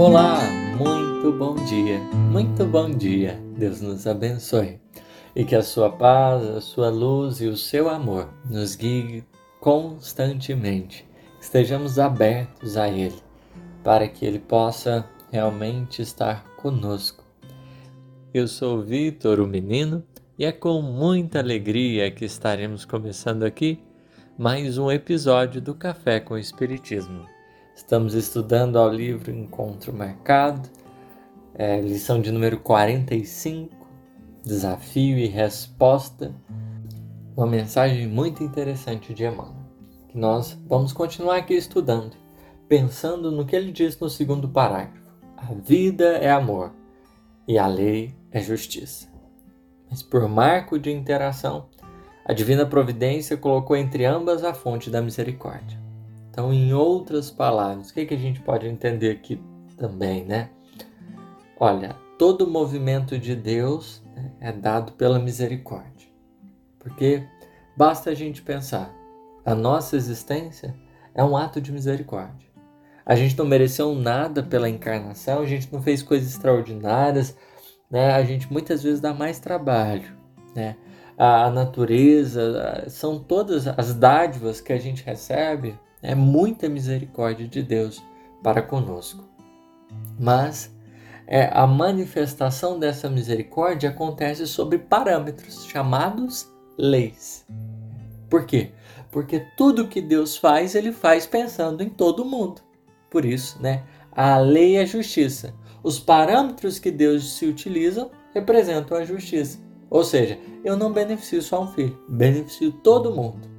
Olá, muito bom dia, muito bom dia. Deus nos abençoe e que a sua paz, a sua luz e o seu amor nos guie constantemente. Estejamos abertos a Ele para que Ele possa realmente estar conosco. Eu sou Vitor, o menino, e é com muita alegria que estaremos começando aqui mais um episódio do Café com Espiritismo. Estamos estudando ao livro Encontro Marcado, é, lição de número 45, Desafio e Resposta, uma mensagem muito interessante de Emmanuel, que nós vamos continuar aqui estudando, pensando no que ele diz no segundo parágrafo. A vida é amor e a lei é justiça. Mas por marco de interação, a divina providência colocou entre ambas a fonte da misericórdia. Então, em outras palavras, o que, que a gente pode entender aqui também, né? Olha, todo movimento de Deus né, é dado pela misericórdia. Porque basta a gente pensar, a nossa existência é um ato de misericórdia. A gente não mereceu nada pela encarnação, a gente não fez coisas extraordinárias, né? A gente muitas vezes dá mais trabalho, né? a natureza, são todas as dádivas que a gente recebe, é muita misericórdia de Deus para conosco. Mas é, a manifestação dessa misericórdia acontece sobre parâmetros chamados leis. Por quê? Porque tudo que Deus faz, ele faz pensando em todo mundo. Por isso, né, a lei é justiça. Os parâmetros que Deus se utiliza representam a justiça. Ou seja, eu não beneficio só um filho, beneficio todo mundo.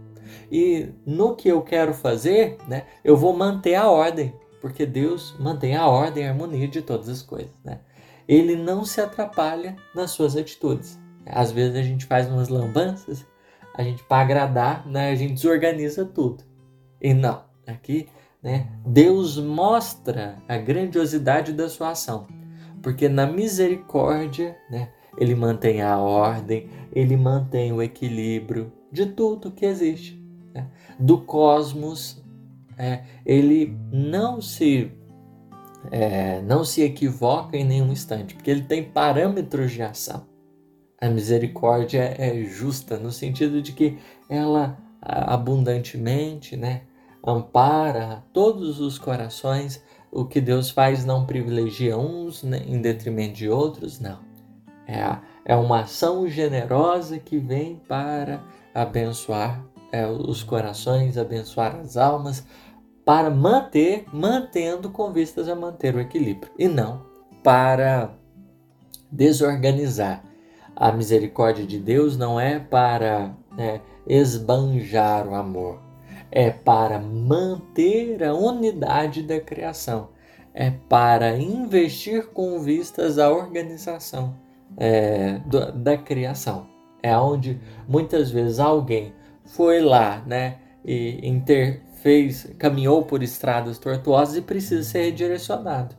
E no que eu quero fazer, né, eu vou manter a ordem, porque Deus mantém a ordem e a harmonia de todas as coisas. Né? Ele não se atrapalha nas suas atitudes. Às vezes a gente faz umas lambanças, a gente para agradar, né, a gente desorganiza tudo. E não, aqui né, Deus mostra a grandiosidade da sua ação, porque na misericórdia, né, ele mantém a ordem, ele mantém o equilíbrio de tudo que existe. Né? Do cosmos, é, ele não se é, não se equivoca em nenhum instante, porque ele tem parâmetros de ação. A misericórdia é justa no sentido de que ela abundantemente, né, ampara todos os corações. O que Deus faz não privilegia uns né, em detrimento de outros, não. É, é uma ação generosa que vem para abençoar é, os corações, abençoar as almas, para manter, mantendo com vistas a manter o equilíbrio, e não para desorganizar. A misericórdia de Deus não é para né, esbanjar o amor, é para manter a unidade da criação, é para investir com vistas à organização é, da criação. É onde muitas vezes alguém foi lá, né, e interfez, caminhou por estradas tortuosas e precisa ser redirecionado.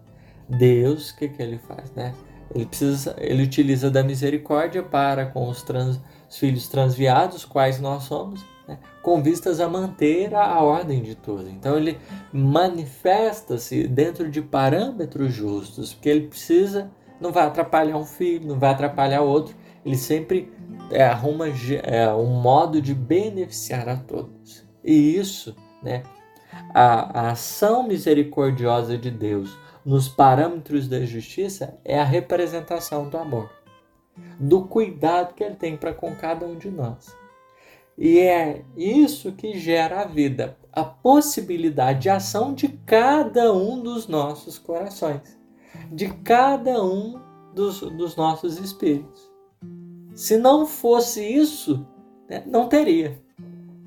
Deus, o que, que ele faz, né? Ele precisa, ele utiliza da misericórdia para com os, trans, os filhos transviados, quais nós somos, né, com vistas a manter a, a ordem de tudo. Então ele manifesta-se dentro de parâmetros justos, porque ele precisa não vai atrapalhar um filho, não vai atrapalhar outro. Ele sempre é, arruma é, um modo de beneficiar a todos. E isso, né, a, a ação misericordiosa de Deus nos parâmetros da justiça é a representação do amor, do cuidado que ele tem para com cada um de nós. E é isso que gera a vida, a possibilidade de ação de cada um dos nossos corações de cada um dos, dos nossos espíritos. Se não fosse isso, né, não teria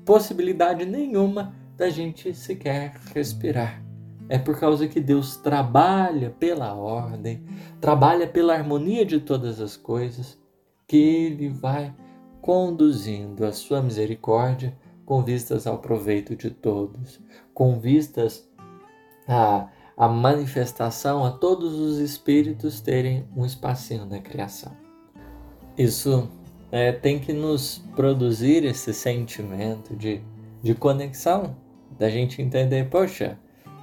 possibilidade nenhuma da gente sequer respirar. É por causa que Deus trabalha pela ordem, trabalha pela harmonia de todas as coisas, que Ele vai conduzindo a sua misericórdia com vistas ao proveito de todos, com vistas a manifestação a todos os espíritos terem um espacinho na criação. Isso é, tem que nos produzir esse sentimento de, de conexão, da gente entender, poxa,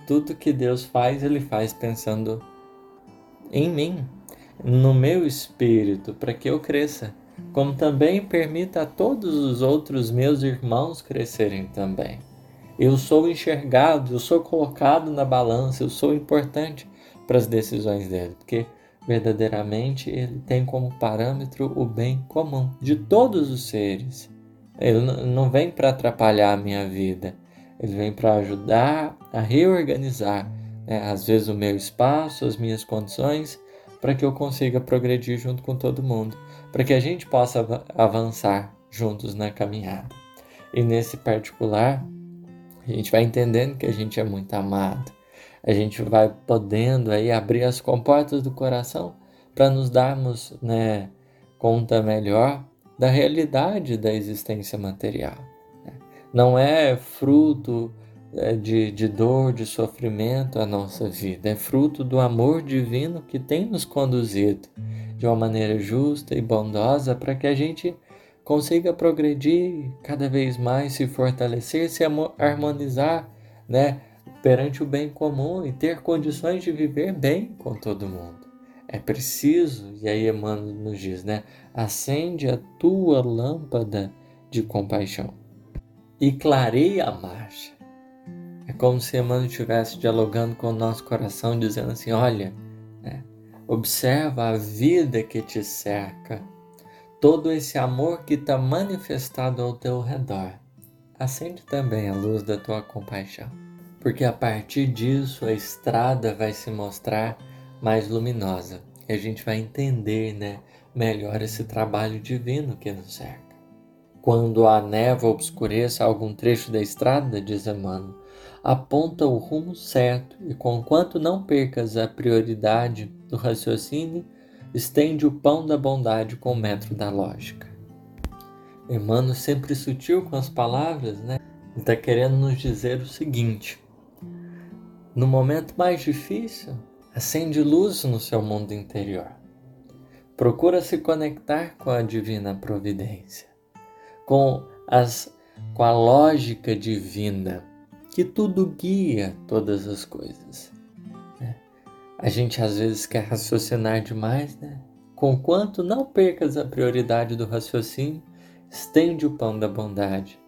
tudo que Deus faz, Ele faz pensando em mim, no meu espírito, para que eu cresça, como também permita a todos os outros meus irmãos crescerem também. Eu sou enxergado, eu sou colocado na balança, eu sou importante para as decisões dele, porque verdadeiramente ele tem como parâmetro o bem comum de todos os seres. Ele não vem para atrapalhar a minha vida, ele vem para ajudar a reorganizar, né, às vezes, o meu espaço, as minhas condições, para que eu consiga progredir junto com todo mundo, para que a gente possa avançar juntos na caminhada. E nesse particular, a gente vai entendendo que a gente é muito amado, a gente vai podendo aí abrir as comportas do coração para nos darmos né, conta melhor da realidade da existência material. Né? Não é fruto é, de, de dor, de sofrimento a nossa vida, é fruto do amor divino que tem nos conduzido de uma maneira justa e bondosa para que a gente consiga progredir cada vez mais, se fortalecer, se harmonizar, né? Perante o bem comum e ter condições de viver bem com todo mundo. É preciso, e aí Emmanuel nos diz, né? Acende a tua lâmpada de compaixão e clareia a marcha. É como se Emmanuel estivesse dialogando com o nosso coração, dizendo assim: olha, né? observa a vida que te cerca, todo esse amor que está manifestado ao teu redor. Acende também a luz da tua compaixão porque a partir disso a estrada vai se mostrar mais luminosa e a gente vai entender né, melhor esse trabalho divino que nos cerca. Quando a névoa obscureça algum trecho da estrada, diz Emmanuel, aponta o rumo certo e, conquanto não percas a prioridade do raciocínio, estende o pão da bondade com o metro da lógica. Emmanuel, sempre sutil com as palavras, né? Está querendo nos dizer o seguinte: no momento mais difícil, acende luz no seu mundo interior. Procura se conectar com a divina providência, com, as, com a lógica divina que tudo guia todas as coisas. Né? A gente às vezes quer raciocinar demais, né? Conquanto não percas a prioridade do raciocínio, estende o pão da bondade.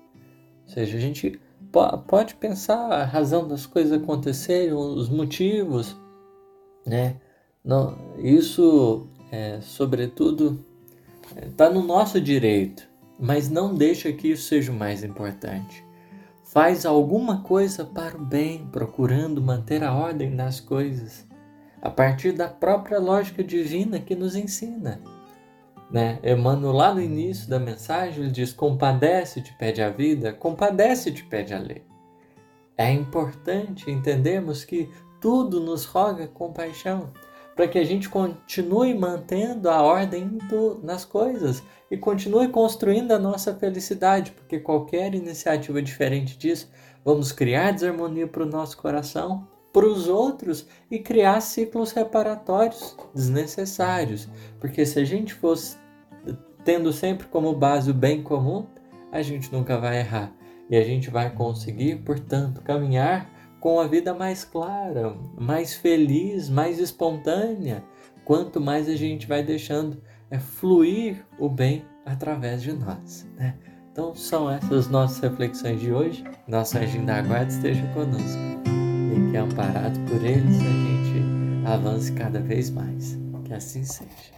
Ou seja, a gente pode pensar a razão das coisas acontecerem, os motivos, né? Não, isso, é, sobretudo, está no nosso direito, mas não deixa que isso seja o mais importante. Faz alguma coisa para o bem, procurando manter a ordem das coisas, a partir da própria lógica divina que nos ensina. Né? Emmanuel, lá no início da mensagem, ele diz: Compadece-te, pede a vida, compadece-te, pede a lei. É importante entendermos que tudo nos roga compaixão, para que a gente continue mantendo a ordem do, nas coisas e continue construindo a nossa felicidade, porque qualquer iniciativa diferente disso, vamos criar desarmonia para o nosso coração, para os outros e criar ciclos reparatórios desnecessários. Porque se a gente fosse tendo sempre como base o bem comum, a gente nunca vai errar. E a gente vai conseguir, portanto, caminhar com a vida mais clara, mais feliz, mais espontânea, quanto mais a gente vai deixando é, fluir o bem através de nós. Né? Então são essas nossas reflexões de hoje. Nossa agenda aguarda esteja conosco e que, amparado por eles, a gente avance cada vez mais. Que assim seja.